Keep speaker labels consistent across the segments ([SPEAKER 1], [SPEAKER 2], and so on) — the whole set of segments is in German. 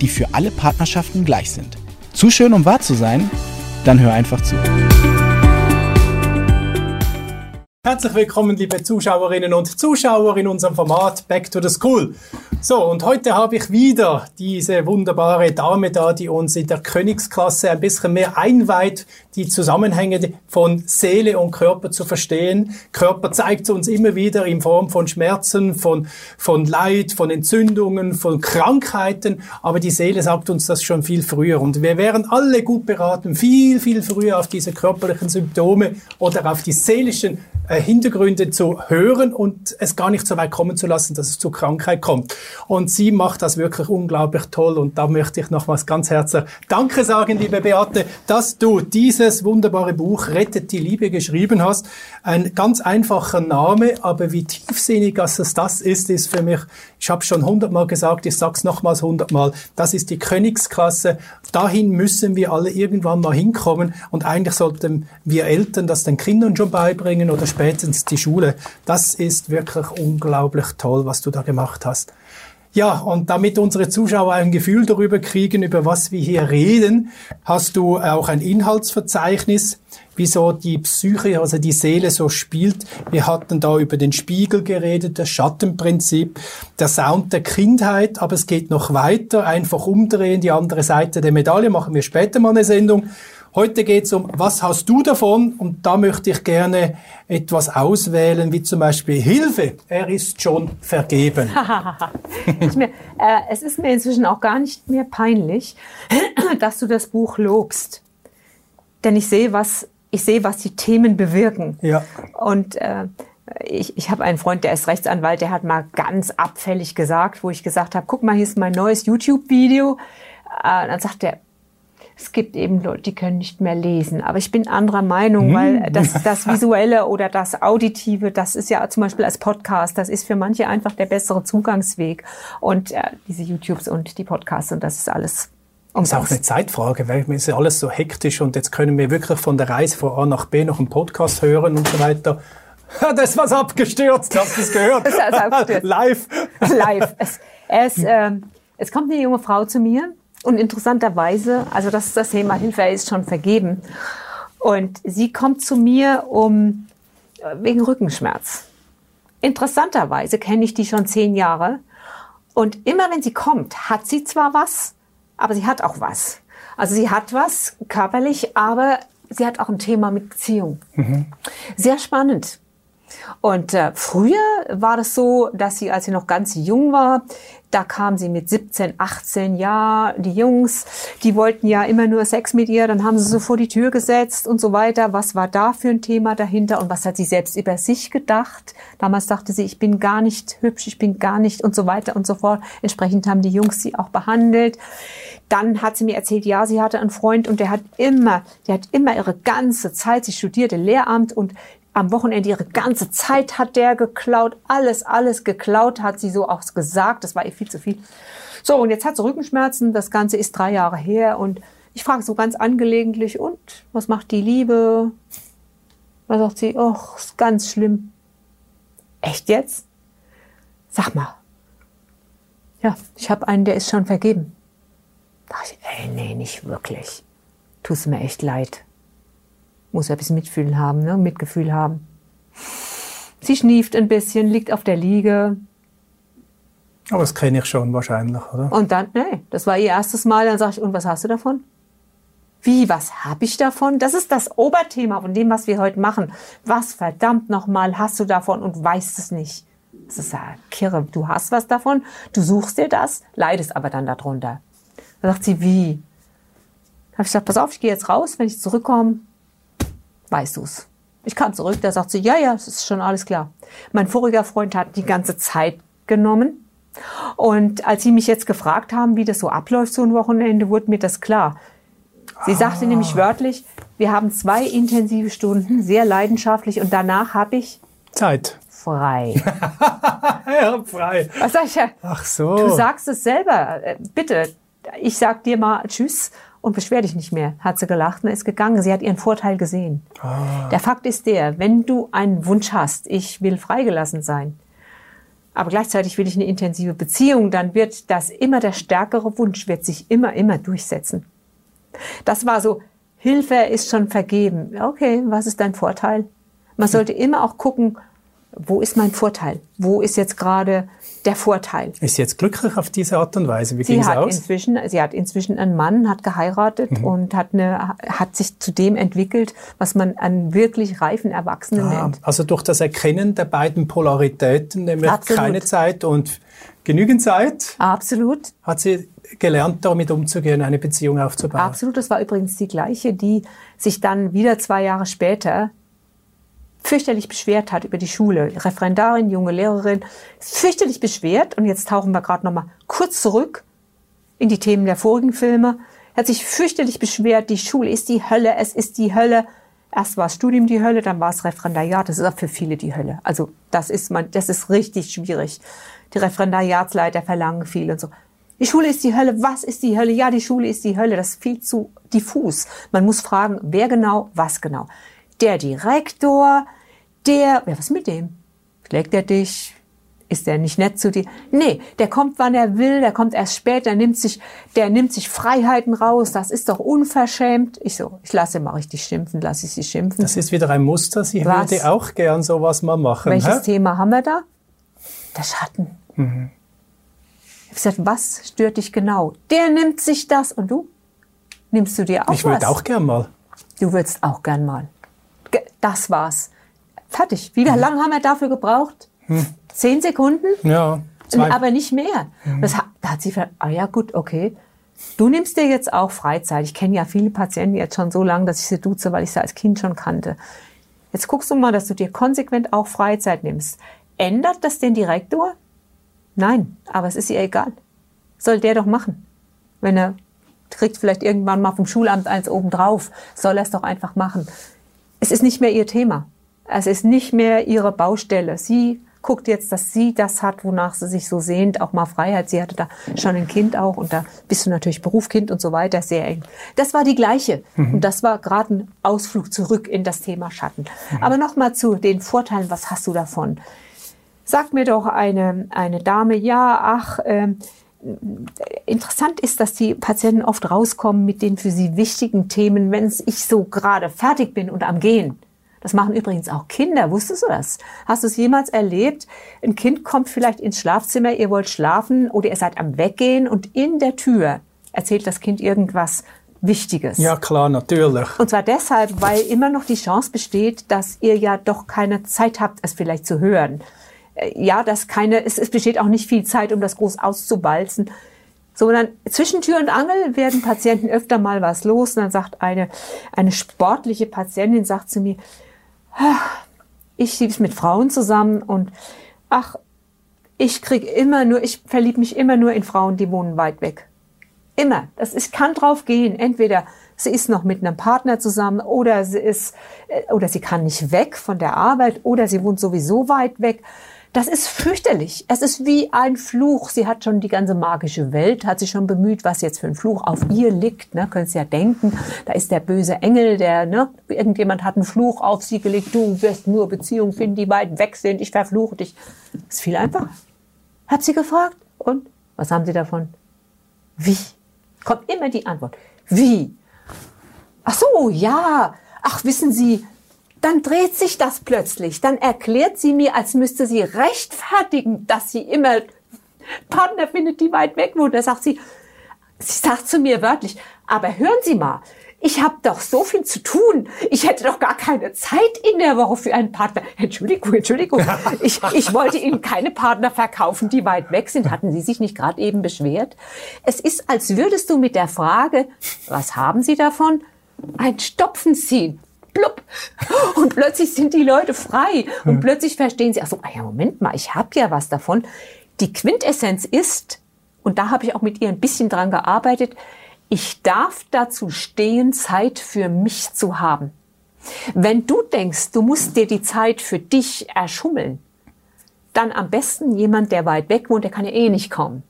[SPEAKER 1] die für alle Partnerschaften gleich sind. Zu schön, um wahr zu sein? Dann hör einfach zu.
[SPEAKER 2] Herzlich willkommen, liebe Zuschauerinnen und Zuschauer in unserem Format Back to the School. So, und heute habe ich wieder diese wunderbare Dame da, die uns in der Königsklasse ein bisschen mehr einweiht, die Zusammenhänge von Seele und Körper zu verstehen. Körper zeigt uns immer wieder in Form von Schmerzen, von, von Leid, von Entzündungen, von Krankheiten, aber die Seele sagt uns das schon viel früher. Und wir wären alle gut beraten, viel, viel früher auf diese körperlichen Symptome oder auf die seelischen äh, Hintergründe zu hören und es gar nicht so weit kommen zu lassen, dass es zu Krankheit kommt. Und sie macht das wirklich unglaublich toll und da möchte ich nochmals ganz herzlich Danke sagen, liebe Beate, dass du dieses wunderbare Buch Rettet die Liebe geschrieben hast. Ein ganz einfacher Name, aber wie tiefsinnig dass es das ist, ist für mich, ich habe schon hundertmal gesagt, ich sag's nochmals hundertmal, das ist die Königsklasse. Dahin müssen wir alle irgendwann mal hinkommen und eigentlich sollten wir Eltern das den Kindern schon beibringen oder spätestens die Schule. Das ist wirklich unglaublich toll, was du da gemacht hast. Ja, und damit unsere Zuschauer ein Gefühl darüber kriegen, über was wir hier reden, hast du auch ein Inhaltsverzeichnis, wieso die Psyche, also die Seele so spielt. Wir hatten da über den Spiegel geredet, das Schattenprinzip, der Sound der Kindheit, aber es geht noch weiter, einfach umdrehen, die andere Seite der Medaille, machen wir später mal eine Sendung. Heute geht es um, was hast du davon? Und da möchte ich gerne etwas auswählen, wie zum Beispiel Hilfe. Er ist schon vergeben.
[SPEAKER 3] äh, es ist mir inzwischen auch gar nicht mehr peinlich, dass du das Buch lobst. Denn ich sehe, was, ich sehe, was die Themen bewirken. Ja. Und äh, ich, ich habe einen Freund, der ist Rechtsanwalt, der hat mal ganz abfällig gesagt, wo ich gesagt habe, guck mal, hier ist mein neues YouTube-Video. Äh, dann sagt er, es gibt eben Leute, die können nicht mehr lesen. Aber ich bin anderer Meinung, weil hm. das, das Visuelle oder das Auditive, das ist ja zum Beispiel als Podcast, das ist für manche einfach der bessere Zugangsweg. Und äh, diese YouTubes und die Podcasts und das ist alles
[SPEAKER 2] das ist auch eine Zeitfrage, weil es ist ja alles so hektisch und jetzt können wir wirklich von der Reise von A nach B noch einen Podcast hören und so weiter. Das ist was abgestürzt, hast du es gehört? das ist abgestürzt. Live.
[SPEAKER 3] Live. Es, es, äh, es kommt eine junge Frau zu mir und interessanterweise, also das ist das Thema Hilfe, ist schon vergeben. Und sie kommt zu mir um äh, wegen Rückenschmerz. Interessanterweise kenne ich die schon zehn Jahre. Und immer wenn sie kommt, hat sie zwar was, aber sie hat auch was. Also sie hat was körperlich, aber sie hat auch ein Thema mit Beziehung. Mhm. Sehr spannend. Und äh, früher war das so, dass sie, als sie noch ganz jung war, da kam sie mit 17, 18, ja, die Jungs, die wollten ja immer nur Sex mit ihr, dann haben sie so vor die Tür gesetzt und so weiter. Was war da für ein Thema dahinter und was hat sie selbst über sich gedacht? Damals dachte sie, ich bin gar nicht hübsch, ich bin gar nicht und so weiter und so fort. Entsprechend haben die Jungs sie auch behandelt. Dann hat sie mir erzählt, ja, sie hatte einen Freund und der hat immer, der hat immer ihre ganze Zeit, sie studierte Lehramt und am Wochenende ihre ganze Zeit hat der geklaut, alles, alles geklaut, hat sie so auch gesagt. Das war ihr viel zu viel. So, und jetzt hat sie Rückenschmerzen. Das Ganze ist drei Jahre her. Und ich frage so ganz angelegentlich, und was macht die Liebe? Da sagt sie, oh, ist ganz schlimm. Echt jetzt? Sag mal. Ja, ich habe einen, der ist schon vergeben. Da ich, ey, nee, nicht wirklich. Tut mir echt leid muss ein bisschen Mitfühlen haben, ne? Mitgefühl haben. Sie schnieft ein bisschen, liegt auf der Liege.
[SPEAKER 2] Aber das kenne ich schon wahrscheinlich, oder?
[SPEAKER 3] Und dann, nee, das war ihr erstes Mal. Dann sage ich, und was hast du davon? Wie, was habe ich davon? Das ist das Oberthema von dem, was wir heute machen. Was verdammt nochmal hast du davon und weißt es nicht? Das ist ja kirre. Du hast was davon, du suchst dir das, leidest aber dann darunter. Da sagt sie, wie? Da habe ich gesagt, pass auf, ich gehe jetzt raus, wenn ich zurückkomme, weißt du's. Ich kam zurück, da sagt sie, ja, ja, es ist schon alles klar. Mein voriger Freund hat die ganze Zeit genommen, Und als Sie mich jetzt gefragt haben, wie das so abläuft, so ein Wochenende, wurde mir das klar. Sie sagte nämlich wörtlich, wir haben zwei intensive Stunden, sehr leidenschaftlich, und danach habe ich
[SPEAKER 2] Zeit.
[SPEAKER 3] frei.
[SPEAKER 2] Ja, frei.
[SPEAKER 3] Was sag ich ja?
[SPEAKER 2] Ach so.
[SPEAKER 3] Du sagst es selber. Äh, Bitte, ich sag dir mal Tschüss und beschwer dich nicht mehr. Hat sie gelacht und ist gegangen. Sie hat ihren Vorteil gesehen. Der Fakt ist der, wenn du einen Wunsch hast, ich will freigelassen sein, aber gleichzeitig will ich eine intensive Beziehung, dann wird das immer der stärkere Wunsch, wird sich immer, immer durchsetzen. Das war so, Hilfe ist schon vergeben. Okay, was ist dein Vorteil? Man sollte immer auch gucken, wo ist mein Vorteil? Wo ist jetzt gerade der Vorteil?
[SPEAKER 2] Ist sie jetzt glücklich auf diese Art und Weise? Wie
[SPEAKER 3] Sie hat
[SPEAKER 2] aus? Mhm.
[SPEAKER 3] inzwischen, sie hat inzwischen einen Mann, hat geheiratet und hat eine, hat sich zu dem entwickelt, was man einen wirklich reifen Erwachsenen
[SPEAKER 2] Ah,
[SPEAKER 3] nennt.
[SPEAKER 2] also durch das Erkennen der beiden Polaritäten, nämlich
[SPEAKER 3] Absolut.
[SPEAKER 2] keine Zeit und genügend Zeit,
[SPEAKER 3] Absolut,
[SPEAKER 2] hat sie gelernt, damit umzugehen, eine Beziehung aufzubauen.
[SPEAKER 3] absolut. Das war übrigens die gleiche, die sich dann wieder zwei Jahre später fürchterlich beschwert hat über die Schule. Referendarin, junge Lehrerin, fürchterlich beschwert. Und jetzt tauchen wir gerade noch mal kurz zurück in die Themen der vorigen Filme. Hat sich fürchterlich beschwert, die Schule ist die Hölle, es ist die Hölle. Erst war das Studium die Hölle, dann war es Referendariat. Das ist auch für viele die Hölle. Also das ist man, das ist richtig schwierig. Die Referendariatsleiter verlangen viel und so. Die Schule ist die Hölle. Was ist die Hölle? Ja, die Schule ist die Hölle. Das ist viel zu diffus. Man muss fragen, wer genau, was genau. Der Direktor, der, ja, was mit dem? Schlägt er dich? Ist der nicht nett zu dir? Nee, der kommt, wann er will, der kommt erst später, nimmt sich, der nimmt sich Freiheiten raus, das ist doch unverschämt. Ich so, ich lasse mal richtig schimpfen, lasse ich sie schimpfen.
[SPEAKER 2] Das ist wieder ein Muster. Sie
[SPEAKER 3] Was?
[SPEAKER 2] würde auch gern sowas mal machen.
[SPEAKER 3] Welches
[SPEAKER 2] hä?
[SPEAKER 3] Thema haben wir da? Der Schatten. Ich habe gesagt, was stört dich genau? Der nimmt sich das und du? Nimmst du dir auch
[SPEAKER 2] Ich
[SPEAKER 3] was?
[SPEAKER 2] würde auch gern mal.
[SPEAKER 3] Du würdest auch gern mal. Das war's. Fertig. Wie
[SPEAKER 2] Mhm.
[SPEAKER 3] lange haben wir dafür gebraucht? Zehn Sekunden?
[SPEAKER 2] Ja, zwei.
[SPEAKER 3] Aber nicht mehr. Das hat, da hat sie ver ah ja gut, okay. Du nimmst dir jetzt auch Freizeit. Ich kenne ja viele Patienten jetzt schon so lange, dass ich sie duze, weil ich sie als Kind schon kannte. Jetzt guckst du mal, dass du dir konsequent auch Freizeit nimmst. Ändert das den Direktor? Nein, aber es ist ihr egal. Soll der doch machen. Wenn er kriegt vielleicht irgendwann mal vom Schulamt eins obendrauf, soll er es doch einfach machen. Es ist nicht mehr ihr Thema. Es ist nicht mehr ihre Baustelle. Sie guckt jetzt, dass sie das hat, wonach sie sich so sehnt, auch mal Freiheit. Sie hatte da schon ein Kind auch und da bist du natürlich Berufskind und so weiter, sehr eng. Das war die gleiche und das war gerade ein Ausflug zurück in das Thema Schatten. Aber nochmal zu den Vorteilen, was hast du davon? Sagt mir doch eine, eine Dame, ja, ach, ähm, interessant ist, dass die Patienten oft rauskommen mit den für sie wichtigen Themen, wenn ich so gerade fertig bin und am Gehen. Das machen übrigens auch Kinder. Wusstest du das? Hast du es jemals erlebt? Ein Kind kommt vielleicht ins Schlafzimmer, ihr wollt schlafen oder ihr seid am Weggehen und in der Tür erzählt das Kind irgendwas Wichtiges.
[SPEAKER 2] ja, klar, natürlich.
[SPEAKER 3] Und zwar deshalb, weil immer noch die Chance besteht, dass ihr ja doch keine Zeit habt, es vielleicht zu hören. Ja, dass keine, es, es besteht auch nicht viel Zeit, um das groß auszubalzen. Sondern zwischen Tür und Angel werden Patienten öfter mal was los. Und dann sagt eine, eine sportliche Patientin, sagt zu mir, "Ah, ich lieb's mit Frauen zusammen und ach, ich krieg immer nur, ich verlieb mich immer nur in Frauen, die wohnen weit weg. Immer. Das ist, kann drauf gehen. Entweder sie ist noch mit einem Partner zusammen oder sie ist, äh, oder sie kann nicht weg von der Arbeit oder sie wohnt sowieso weit weg. Das ist fürchterlich. Es ist wie ein Fluch. Sie hat schon die ganze magische Welt, hat sich schon bemüht, was jetzt für ein Fluch auf ihr liegt. Ne? Können Sie ja denken. Da ist der böse Engel, der, ne? Irgendjemand hat einen Fluch auf sie gelegt. Du wirst nur Beziehungen finden, die weit weg sind. Ich verfluche dich. Ist viel einfacher. Hat sie gefragt. Und? Was haben Sie davon? Wie? Kommt immer die Antwort. Wie? Ach so, ja. Ach, wissen Sie, dann dreht sich das plötzlich. Dann erklärt sie mir, als müsste sie rechtfertigen, dass sie immer Partner findet, die weit weg wohnen. Da sagt sie, sie sagt zu mir wörtlich, aber hören Sie mal, ich habe doch so viel zu tun. Ich hätte doch gar keine Zeit in der Woche für einen Partner. Entschuldigung, Entschuldigung. Ich, ich wollte Ihnen keine Partner verkaufen, die weit weg sind. Hatten Sie sich nicht gerade eben beschwert? Es ist, als würdest du mit der Frage, was haben Sie davon, ein Stopfen ziehen. Plupp. Und plötzlich sind die Leute frei. Und plötzlich verstehen sie, ach so, ah ja, Moment mal, ich habe ja was davon. Die Quintessenz ist, und da habe ich auch mit ihr ein bisschen dran gearbeitet, ich darf dazu stehen, Zeit für mich zu haben. Wenn du denkst, du musst dir die Zeit für dich erschummeln, dann am besten jemand, der weit weg wohnt, der kann ja eh nicht kommen.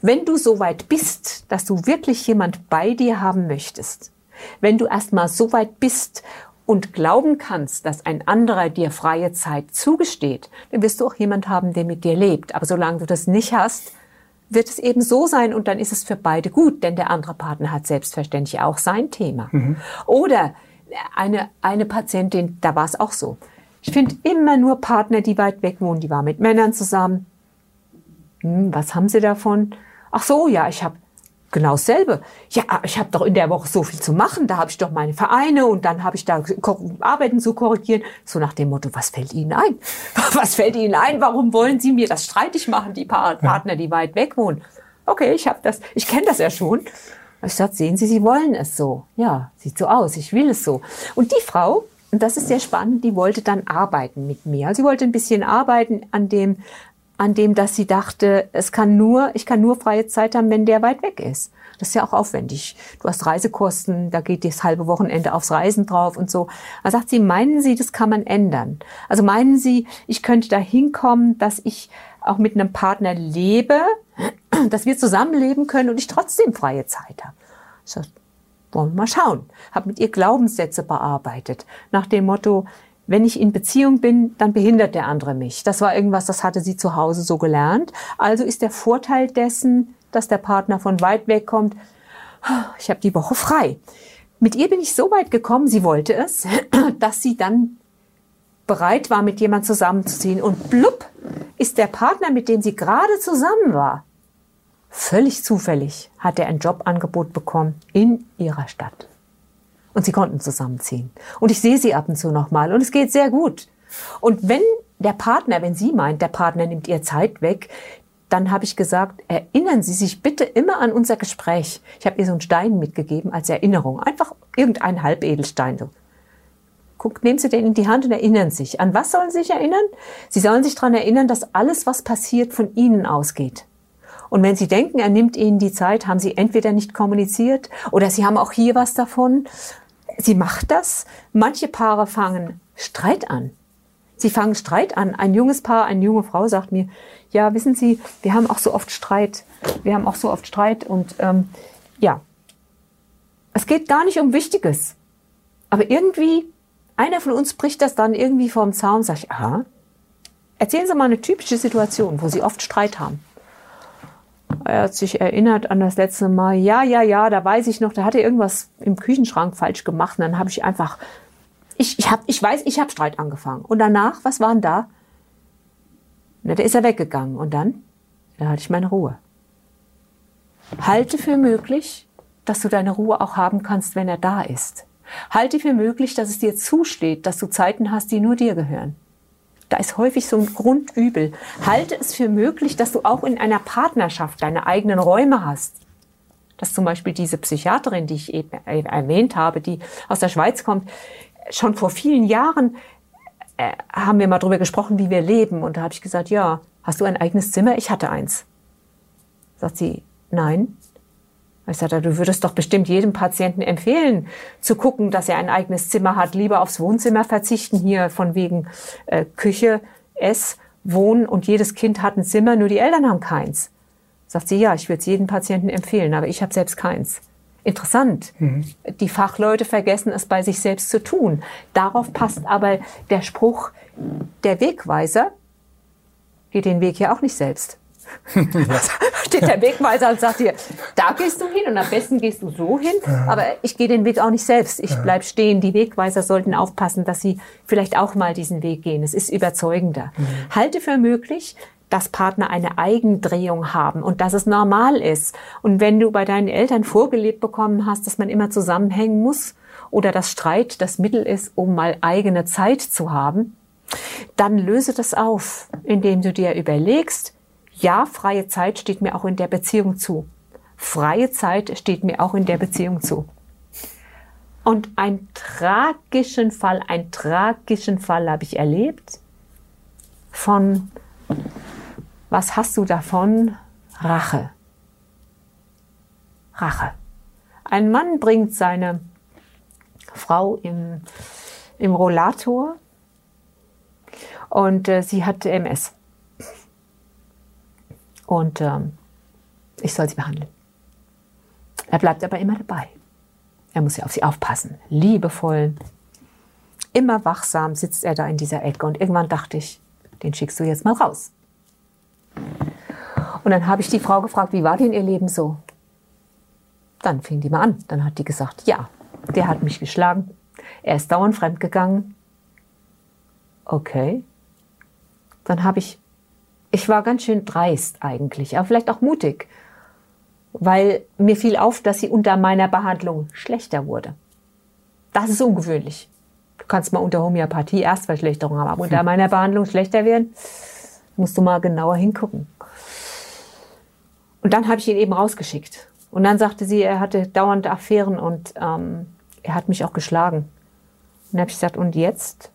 [SPEAKER 3] Wenn du so weit bist, dass du wirklich jemand bei dir haben möchtest, wenn du erstmal so weit bist und glauben kannst, dass ein anderer dir freie Zeit zugesteht, dann wirst du auch jemand haben, der mit dir lebt. Aber solange du das nicht hast, wird es eben so sein und dann ist es für beide gut, denn der andere Partner hat selbstverständlich auch sein Thema. Mhm. Oder eine, eine Patientin, da war es auch so. Ich finde immer nur Partner, die weit weg wohnen, die war mit Männern zusammen. Hm, was haben sie davon? Ach so, ja, ich habe genau dasselbe. Ja, ich habe doch in der Woche so viel zu machen. Da habe ich doch meine Vereine und dann habe ich da Arbeiten zu korrigieren. So nach dem Motto, was fällt Ihnen ein? Was fällt Ihnen ein? Warum wollen Sie mir das streitig machen, die Partner, die weit weg wohnen? Okay, ich habe das, ich kenne das ja schon. Ich sage, sehen Sie, Sie wollen es so. Ja, sieht so aus, ich will es so. Und die Frau, und das ist sehr spannend, die wollte dann arbeiten mit mir. Also sie wollte ein bisschen arbeiten an dem, an dem, dass sie dachte, es kann nur, ich kann nur freie Zeit haben, wenn der weit weg ist. Das ist ja auch aufwendig. Du hast Reisekosten, da geht das halbe Wochenende aufs Reisen drauf und so. Da sagt sie, meinen Sie, das kann man ändern? Also meinen Sie, ich könnte da hinkommen, dass ich auch mit einem Partner lebe, dass wir zusammenleben können und ich trotzdem freie Zeit habe? Ich sag, wollen wir mal schauen. Habe mit ihr Glaubenssätze bearbeitet. Nach dem Motto, wenn ich in Beziehung bin, dann behindert der andere mich. Das war irgendwas, das hatte sie zu Hause so gelernt. Also ist der Vorteil dessen, dass der Partner von weit weg kommt, ich habe die Woche frei. Mit ihr bin ich so weit gekommen, sie wollte es, dass sie dann bereit war, mit jemand zusammenzuziehen. Und blub ist der Partner, mit dem sie gerade zusammen war, völlig zufällig hat er ein Jobangebot bekommen in ihrer Stadt. Und sie konnten zusammenziehen. Und ich sehe sie ab und zu nochmal. Und es geht sehr gut. Und wenn der Partner, wenn sie meint, der Partner nimmt ihr Zeit weg, dann habe ich gesagt, erinnern Sie sich bitte immer an unser Gespräch. Ich habe ihr so einen Stein mitgegeben als Erinnerung. Einfach irgendein Halbedelstein. So. Guckt, nehmen Sie den in die Hand und erinnern sich. An was sollen Sie sich erinnern? Sie sollen sich daran erinnern, dass alles, was passiert, von Ihnen ausgeht. Und wenn Sie denken, er nimmt Ihnen die Zeit, haben Sie entweder nicht kommuniziert oder Sie haben auch hier was davon sie macht das. Manche Paare fangen Streit an. Sie fangen Streit an. Ein junges Paar, eine junge Frau sagt mir, ja, wissen Sie, wir haben auch so oft Streit. Wir haben auch so oft Streit und ähm, ja, es geht gar nicht um Wichtiges. Aber irgendwie, einer von uns bricht das dann irgendwie vom Zaun, sag ich, aha, erzählen Sie mal eine typische Situation, wo Sie oft Streit haben. Er hat sich erinnert an das letzte Mal. Ja, ja, ja, da weiß ich noch, da hat er irgendwas im Küchenschrank falsch gemacht. Und dann habe ich einfach, ich, ich, hab, ich weiß, ich habe Streit angefangen. Und danach, was waren da? Na, da ist er weggegangen. Und dann, da hatte ich meine Ruhe. Halte für möglich, dass du deine Ruhe auch haben kannst, wenn er da ist. Halte für möglich, dass es dir zusteht, dass du Zeiten hast, die nur dir gehören. Da ist häufig so ein Grundübel. Halte es für möglich, dass du auch in einer Partnerschaft deine eigenen Räume hast. Dass zum Beispiel diese Psychiaterin, die ich eben erwähnt habe, die aus der Schweiz kommt, schon vor vielen Jahren äh, haben wir mal darüber gesprochen, wie wir leben. Und da habe ich gesagt, ja, hast du ein eigenes Zimmer? Ich hatte eins. Sagt sie, nein. Ich sagte, du würdest doch bestimmt jedem Patienten empfehlen, zu gucken, dass er ein eigenes Zimmer hat, lieber aufs Wohnzimmer verzichten, hier von wegen äh, Küche, Ess, Wohnen und jedes Kind hat ein Zimmer, nur die Eltern haben keins. Sagt sie, ja, ich würde es jedem Patienten empfehlen, aber ich habe selbst keins. Interessant. Mhm. Die Fachleute vergessen es bei sich selbst zu tun. Darauf passt aber der Spruch, der Wegweiser geht den Weg ja auch nicht selbst. Ja. Steht der Wegweiser und sagt dir, da gehst du hin und am besten gehst du so hin, ja. aber ich gehe den Weg auch nicht selbst. Ich ja. bleib stehen. Die Wegweiser sollten aufpassen, dass sie vielleicht auch mal diesen Weg gehen. Es ist überzeugender. Mhm. Halte für möglich, dass Partner eine Eigendrehung haben und dass es normal ist. Und wenn du bei deinen Eltern vorgelebt bekommen hast, dass man immer zusammenhängen muss oder dass Streit das Mittel ist, um mal eigene Zeit zu haben, dann löse das auf, indem du dir überlegst, ja, freie Zeit steht mir auch in der Beziehung zu. Freie Zeit steht mir auch in der Beziehung zu. Und einen tragischen Fall, einen tragischen Fall habe ich erlebt von Was hast du davon? Rache. Rache. Ein Mann bringt seine Frau im, im Rollator und äh, sie hat MS. Und ähm, ich soll sie behandeln. Er bleibt aber immer dabei. Er muss ja auf sie aufpassen. Liebevoll, immer wachsam sitzt er da in dieser Ecke. Und irgendwann dachte ich, den schickst du jetzt mal raus. Und dann habe ich die Frau gefragt, wie war denn ihr Leben so? Dann fing die mal an. Dann hat die gesagt, ja, der hat mich geschlagen. Er ist dauernd fremdgegangen. Okay. Dann habe ich, ich war ganz schön dreist eigentlich, aber vielleicht auch mutig, weil mir fiel auf, dass sie unter meiner Behandlung schlechter wurde. Das ist ungewöhnlich. Du kannst mal unter Homöopathie Erstverschlechterung haben, aber unter hm. meiner Behandlung schlechter werden, musst du mal genauer hingucken. Und dann habe ich ihn eben rausgeschickt. Und dann sagte sie, er hatte dauernde Affären und ähm, er hat mich auch geschlagen. Und dann habe ich gesagt, und jetzt?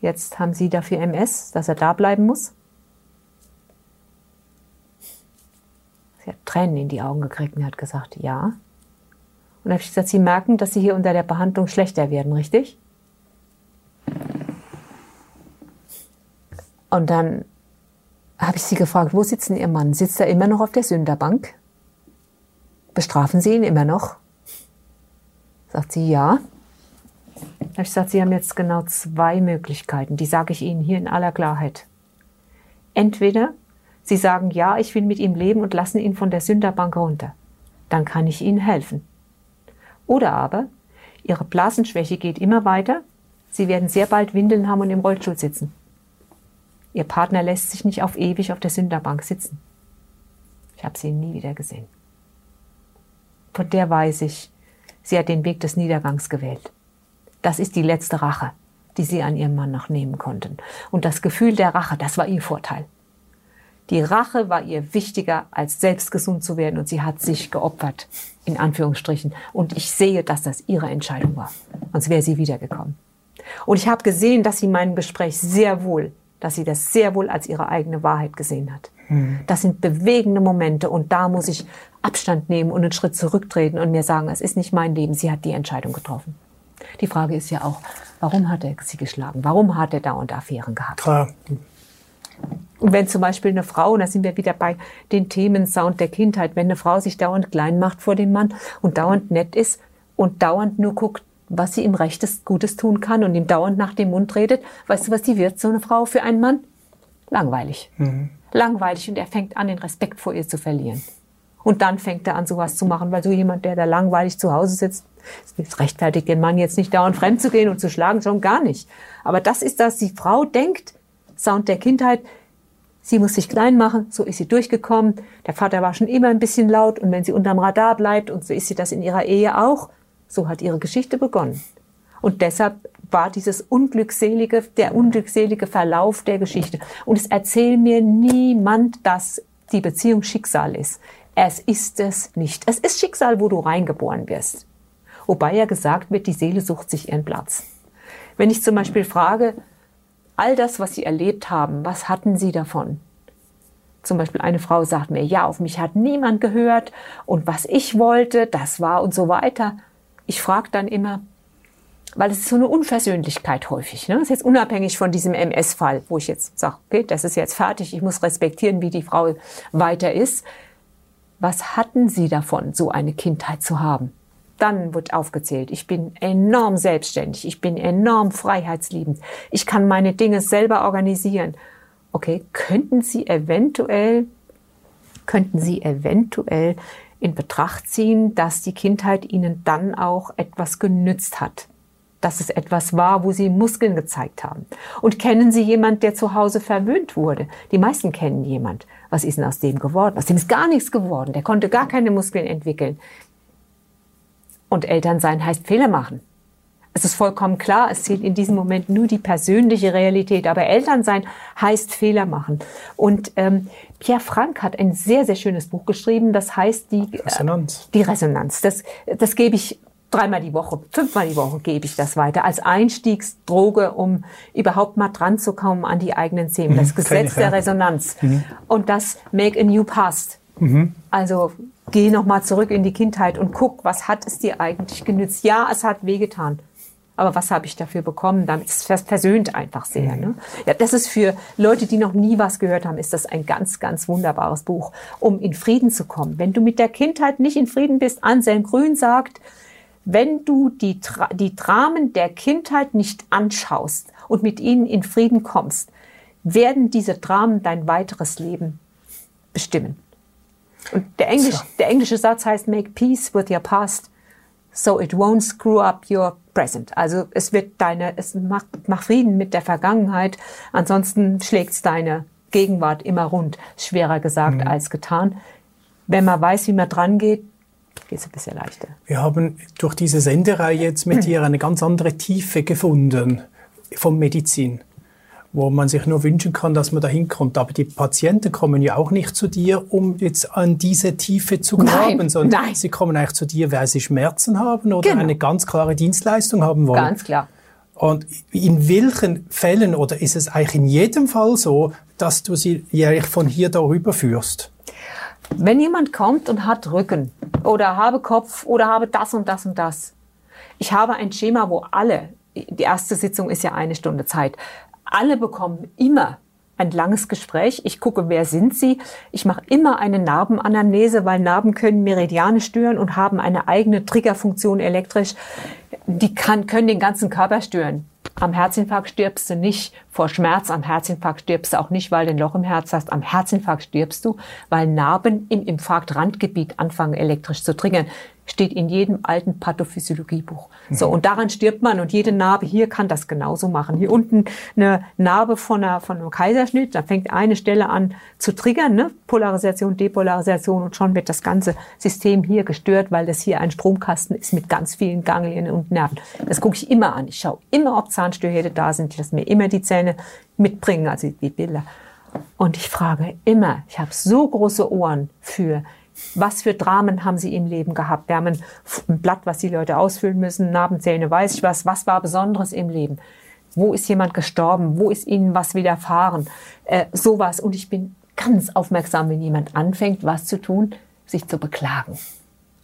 [SPEAKER 3] Jetzt haben Sie dafür MS, dass er da bleiben muss? Sie hat Tränen in die Augen gekriegt und hat gesagt, ja. Und dann habe ich gesagt, Sie merken, dass Sie hier unter der Behandlung schlechter werden, richtig? Und dann habe ich sie gefragt, wo sitzt denn Ihr Mann? Sitzt er immer noch auf der Sünderbank? Bestrafen Sie ihn immer noch? Sagt sie, ja. Da habe ich gesagt, Sie haben jetzt genau zwei Möglichkeiten. Die sage ich Ihnen hier in aller Klarheit. Entweder Sie sagen, ja, ich will mit ihm leben und lassen ihn von der Sünderbank runter. Dann kann ich Ihnen helfen. Oder aber, Ihre Blasenschwäche geht immer weiter. Sie werden sehr bald Windeln haben und im Rollstuhl sitzen. Ihr Partner lässt sich nicht auf ewig auf der Sünderbank sitzen. Ich habe sie nie wieder gesehen. Von der weiß ich, sie hat den Weg des Niedergangs gewählt. Das ist die letzte Rache, die sie an ihrem Mann noch nehmen konnten. Und das Gefühl der Rache, das war ihr Vorteil. Die Rache war ihr wichtiger, als selbst gesund zu werden und sie hat sich geopfert, in Anführungsstrichen. Und ich sehe, dass das ihre Entscheidung war. Sonst wäre sie wiedergekommen. Und ich habe gesehen, dass sie mein Gespräch sehr wohl, dass sie das sehr wohl als ihre eigene Wahrheit gesehen hat. Hm. Das sind bewegende Momente und da muss ich Abstand nehmen und einen Schritt zurücktreten und mir sagen, es ist nicht mein Leben, sie hat die Entscheidung getroffen. Die Frage ist ja auch, warum hat er sie geschlagen? Warum hat er dauernd Affären gehabt?
[SPEAKER 2] Klar.
[SPEAKER 3] Und wenn zum Beispiel eine Frau, und da sind wir wieder bei den Themen Sound der Kindheit, wenn eine Frau sich dauernd klein macht vor dem Mann und dauernd nett ist und dauernd nur guckt, was sie ihm Rechtes Gutes tun kann und ihm dauernd nach dem Mund redet, weißt du, was die wird, so eine Frau für einen Mann? Langweilig. Mhm. Langweilig und er fängt an, den Respekt vor ihr zu verlieren. Und dann fängt er an, sowas zu machen, weil so jemand, der da langweilig zu Hause sitzt, es rechtfertigt den Mann jetzt nicht dauernd fremd zu gehen und zu schlagen, schon gar nicht. Aber das ist das, die Frau denkt, Sound der Kindheit, sie muss sich klein machen, so ist sie durchgekommen. Der Vater war schon immer ein bisschen laut und wenn sie unterm Radar bleibt und so ist sie das in ihrer Ehe auch, so hat ihre Geschichte begonnen. Und deshalb war dieses unglückselige, der unglückselige Verlauf der Geschichte. Und es erzählt mir niemand, dass die Beziehung Schicksal ist. Es ist es nicht. Es ist Schicksal, wo du reingeboren wirst. Wobei ja gesagt wird, die Seele sucht sich ihren Platz. Wenn ich zum Beispiel frage, all das, was Sie erlebt haben, was hatten Sie davon? Zum Beispiel eine Frau sagt mir, ja, auf mich hat niemand gehört und was ich wollte, das war und so weiter. Ich frage dann immer, weil es ist so eine Unversöhnlichkeit häufig. Ne? Das ist jetzt unabhängig von diesem MS-Fall, wo ich jetzt sage, okay, das ist jetzt fertig, ich muss respektieren, wie die Frau weiter ist was hatten Sie davon, so eine Kindheit zu haben? Dann wird aufgezählt, ich bin enorm selbstständig, ich bin enorm freiheitsliebend, ich kann meine Dinge selber organisieren. Okay, könnten Sie eventuell, könnten Sie eventuell in Betracht ziehen, dass die Kindheit Ihnen dann auch etwas genützt hat? dass es etwas war, wo sie Muskeln gezeigt haben. Und kennen Sie jemand, der zu Hause verwöhnt wurde? Die meisten kennen jemand. Was ist denn aus dem geworden? Aus dem ist gar nichts geworden. Der konnte gar keine Muskeln entwickeln. Und Elternsein heißt Fehler machen. Es ist vollkommen klar, es zählt in diesem Moment nur die persönliche Realität. Aber Elternsein heißt Fehler machen. Und ähm, Pierre Frank hat ein sehr, sehr schönes Buch geschrieben, das heißt die
[SPEAKER 2] Resonanz.
[SPEAKER 3] Äh, die Resonanz. Das, das gebe ich dreimal die Woche, fünfmal die Woche gebe ich das weiter als Einstiegsdroge, um überhaupt mal dran zu kommen an die eigenen Themen. Das Gesetz
[SPEAKER 2] ich,
[SPEAKER 3] der. Resonanz und das Make a New Past. Also geh noch mal zurück in die Kindheit und guck, was hat es dir eigentlich genützt? Ja, es hat wehgetan. Aber was habe ich dafür bekommen? Damit ist das versöhnt einfach sehr. Ne? Ja, das ist für Leute, die noch nie was gehört haben, ist das ein ganz, ganz wunderbares Buch, um in Frieden zu kommen. Wenn du mit der Kindheit nicht in Frieden bist, Anselm Grün sagt, wenn du die, die Dramen der Kindheit nicht anschaust und mit ihnen in Frieden kommst, werden diese Dramen dein weiteres Leben bestimmen. Und der, Englisch, der englische Satz heißt Make peace with your past, so it won't screw up your present. Also es wird deine, es macht, mach Frieden mit der Vergangenheit, ansonsten schlägt's deine Gegenwart immer rund. Schwerer gesagt als getan. Wenn man weiß, wie man dran geht, geht's ein bisschen leichter.
[SPEAKER 2] Wir haben durch diese Sendereihe jetzt mit dir eine ganz andere Tiefe gefunden vom Medizin, wo man sich nur wünschen kann, dass man da hinkommt. Aber die Patienten kommen ja auch nicht zu dir, um jetzt an diese Tiefe zu graben,
[SPEAKER 3] Nein,
[SPEAKER 2] sondern
[SPEAKER 3] nein.
[SPEAKER 2] sie kommen eigentlich zu dir, weil sie Schmerzen haben oder
[SPEAKER 3] Genau.
[SPEAKER 2] eine ganz klare Dienstleistung haben wollen.
[SPEAKER 3] Ganz klar.
[SPEAKER 2] Und in welchen Fällen oder ist es eigentlich in jedem Fall so, dass du sie jährlich von hier darüber führst?
[SPEAKER 3] Wenn jemand kommt und hat Rücken oder habe Kopf oder habe das und das und das. Ich habe ein Schema, wo alle, die erste Sitzung ist ja eine Stunde Zeit, alle bekommen immer ein langes Gespräch. Ich gucke, wer sind sie. Ich mache immer eine Narbenanamnese, weil Narben können Meridiane stören und haben eine eigene Triggerfunktion elektrisch. Die kann, können den ganzen Körper stören. Am Herzinfarkt stirbst du nicht vor Schmerz, am Herzinfarkt stirbst du auch nicht, weil du ein Loch im Herz hast. Am Herzinfarkt stirbst du, weil Narben im Infarktrandgebiet anfangen elektrisch zu triggern. Steht in jedem alten Pathophysiologiebuch. So, und daran stirbt man und jede Narbe hier kann das genauso machen. Hier unten eine Narbe von, einer, von einem Kaiserschnitt, da fängt eine Stelle an zu triggern, ne? Polarisation, Depolarisation und schon wird das ganze System hier gestört, weil das hier ein Stromkasten ist mit ganz vielen Ganglien und Nerven. Das gucke ich immer an. Ich schaue immer, ob Zahnstörhäte da sind. Ich lasse mir immer die Zähne mitbringen, also die Bilder. Und ich frage immer, ich habe so große Ohren für, was für Dramen haben sie im Leben gehabt? Wir haben ein, ein Blatt, was die Leute ausfüllen müssen, Narbenzähne, weiß ich was, was war Besonderes im Leben? Wo ist jemand gestorben? Wo ist ihnen was widerfahren? Äh, sowas. Und ich bin ganz aufmerksam, wenn jemand anfängt, was zu tun, sich zu beklagen.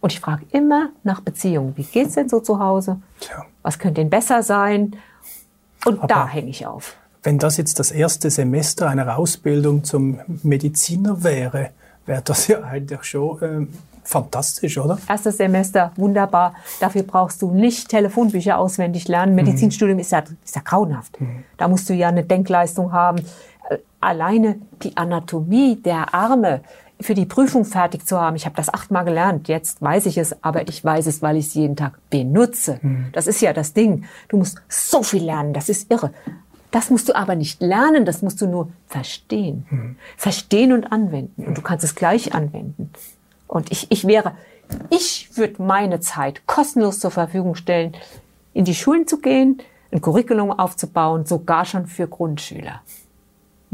[SPEAKER 3] Und ich frage immer nach Beziehungen. Wie geht's denn so zu Hause?
[SPEAKER 2] Tja.
[SPEAKER 3] Was könnte denn besser sein? Und da
[SPEAKER 2] Aber-
[SPEAKER 3] hänge ich auf.
[SPEAKER 2] Wenn das jetzt das erste Semester einer Ausbildung zum Mediziner wäre, wäre das ja eigentlich schon ähm, fantastisch, oder?
[SPEAKER 3] Erstes Semester, wunderbar. Dafür brauchst du nicht Telefonbücher auswendig lernen. Medizinstudium ist ja, ist ja grauenhaft. Da musst du ja eine Denkleistung haben. Äh, Alleine die Anatomie der Arme für die Prüfung fertig zu haben. Ich habe das achtmal gelernt. Jetzt weiß ich es, aber ich weiß es, weil ich es jeden Tag benutze. Das ist ja das Ding. Du musst so viel lernen. Das ist irre. Das musst du aber nicht lernen, das musst du nur verstehen. Verstehen und anwenden. Und du kannst es gleich anwenden. Und ich, ich wäre, ich würde meine Zeit kostenlos zur Verfügung stellen, in die Schulen zu gehen, ein Curriculum aufzubauen, sogar schon für Grundschüler.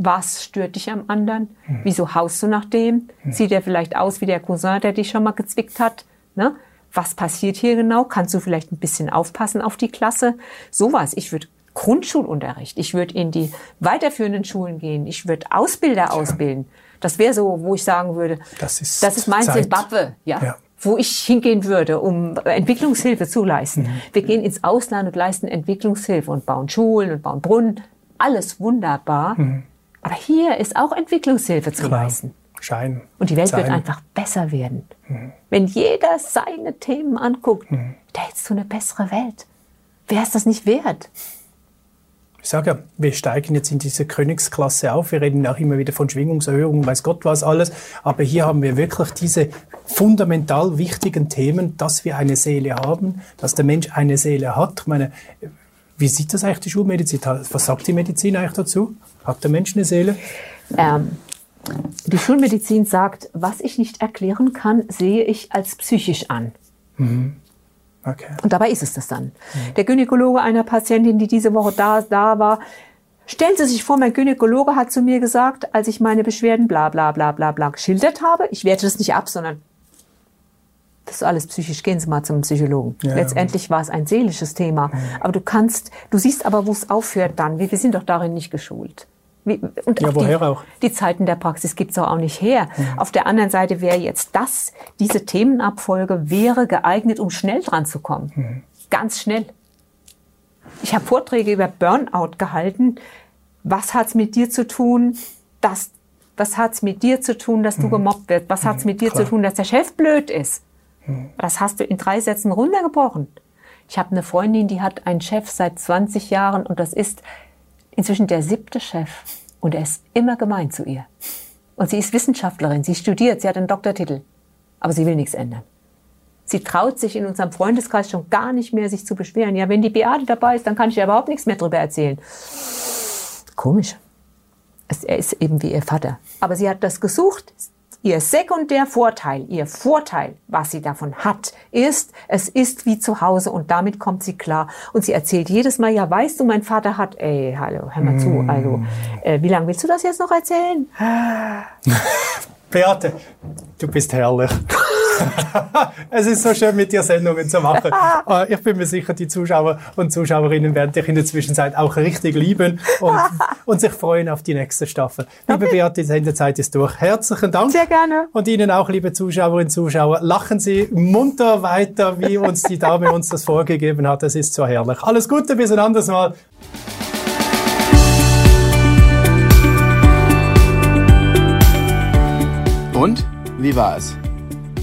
[SPEAKER 3] Was stört dich am anderen? Wieso haust du nach dem? Sieht er vielleicht aus wie der Cousin, der dich schon mal gezwickt hat? Ne? Was passiert hier genau? Kannst du vielleicht ein bisschen aufpassen auf die Klasse? Sowas. Ich würde Grundschulunterricht, ich würde in die weiterführenden Schulen gehen, ich würde Ausbilder ausbilden. Das wäre so, wo ich sagen würde,
[SPEAKER 2] Das ist
[SPEAKER 3] das ist mein
[SPEAKER 2] Zeit.
[SPEAKER 3] Zimbabwe, ja,
[SPEAKER 2] Ja.
[SPEAKER 3] wo ich hingehen würde, um Entwicklungshilfe zu leisten.
[SPEAKER 2] Mhm.
[SPEAKER 3] Wir gehen ins Ausland und leisten Entwicklungshilfe und bauen Schulen und bauen Brunnen. Alles wunderbar. Aber hier ist auch Entwicklungshilfe zu
[SPEAKER 2] Mhm. Klar.
[SPEAKER 3] leisten.
[SPEAKER 2] Schein.
[SPEAKER 3] Und die Welt wird
[SPEAKER 2] Sein.
[SPEAKER 3] einfach besser werden.
[SPEAKER 2] Mhm.
[SPEAKER 3] Wenn jeder seine Themen anguckt, da hättest du eine bessere Welt. Wer ist das nicht wert?
[SPEAKER 2] Ich sage ja, wir steigen jetzt in diese Königsklasse auf. Wir reden auch immer wieder von Schwingungserhöhung, weiß Gott was alles. Aber hier haben wir wirklich diese fundamental wichtigen Themen, dass wir eine Seele haben, dass der Mensch eine Seele hat. Ich meine, wie sieht das eigentlich die Schulmedizin? Was sagt die Medizin eigentlich dazu? Hat der Mensch eine Seele?
[SPEAKER 3] Ähm, die Schulmedizin sagt, was ich nicht erklären kann, sehe ich als psychisch an.
[SPEAKER 2] Okay.
[SPEAKER 3] Und dabei ist es das dann. Der Gynäkologe einer Patientin, die diese Woche da, da war, stellen Sie sich vor, mein Gynäkologe hat zu mir gesagt, als ich meine Beschwerden bla bla bla bla bla geschildert habe, ich werte das nicht ab, sondern Das ist alles psychisch. Gehen Sie mal zum Psychologen.
[SPEAKER 2] Ja.
[SPEAKER 3] Letztendlich war es ein seelisches Thema. Aber du kannst, du siehst aber, wo es aufhört dann. Wir, wir sind doch darin nicht geschult. Wie, und
[SPEAKER 2] Ja,
[SPEAKER 3] auch
[SPEAKER 2] woher
[SPEAKER 3] die,
[SPEAKER 2] auch?
[SPEAKER 3] Die Zeiten der Praxis gibt's doch auch nicht her. Auf der anderen Seite wäre jetzt das, diese Themenabfolge wäre geeignet, um schnell dran zu kommen. Ganz schnell. Ich habe Vorträge über Burnout gehalten. Was hat's mit dir zu tun, dass, was hat's mit dir zu tun, dass du gemobbt wirst? Was hat's mit dir
[SPEAKER 2] klar.
[SPEAKER 3] zu tun, dass der Chef blöd ist? Das hast du in drei Sätzen runtergebrochen. Ich habe eine Freundin, die hat einen Chef seit 20 Jahren und das ist inzwischen der siebte Chef und er ist immer gemein zu ihr. Und sie ist Wissenschaftlerin, sie studiert, sie hat einen Doktortitel, aber sie will nichts ändern. Sie traut sich in unserem Freundeskreis schon gar nicht mehr, sich zu beschweren. Ja, wenn die Beate dabei ist, dann kann ich ja überhaupt nichts mehr darüber erzählen. Komisch. Er ist eben wie ihr Vater. Aber sie hat das gesucht. Ihr Sekundärvorteil, ihr Vorteil, was sie davon hat, ist, es ist wie zu Hause und damit kommt sie klar. Und sie erzählt jedes Mal, ja, weißt du, mein Vater hat, ey, hallo, hör mal zu, also, äh, wie lange willst du das jetzt noch erzählen?
[SPEAKER 2] Beate, du bist herrlich. es ist so schön, mit dir Sendungen zu machen. Äh, Ich bin mir sicher, die Zuschauer und Zuschauerinnen werden dich in der Zwischenzeit auch richtig lieben und, und sich freuen auf die nächste Staffel. Liebe Beate, die Sendezeit ist durch. Herzlichen Dank.
[SPEAKER 3] Sehr gerne.
[SPEAKER 2] Und Ihnen auch, liebe Zuschauerinnen und Zuschauer, lachen Sie munter weiter, wie uns die Dame uns das vorgegeben hat. Das ist so herrlich. Alles Gute, bis ein anderes Mal.
[SPEAKER 1] Und wie war es?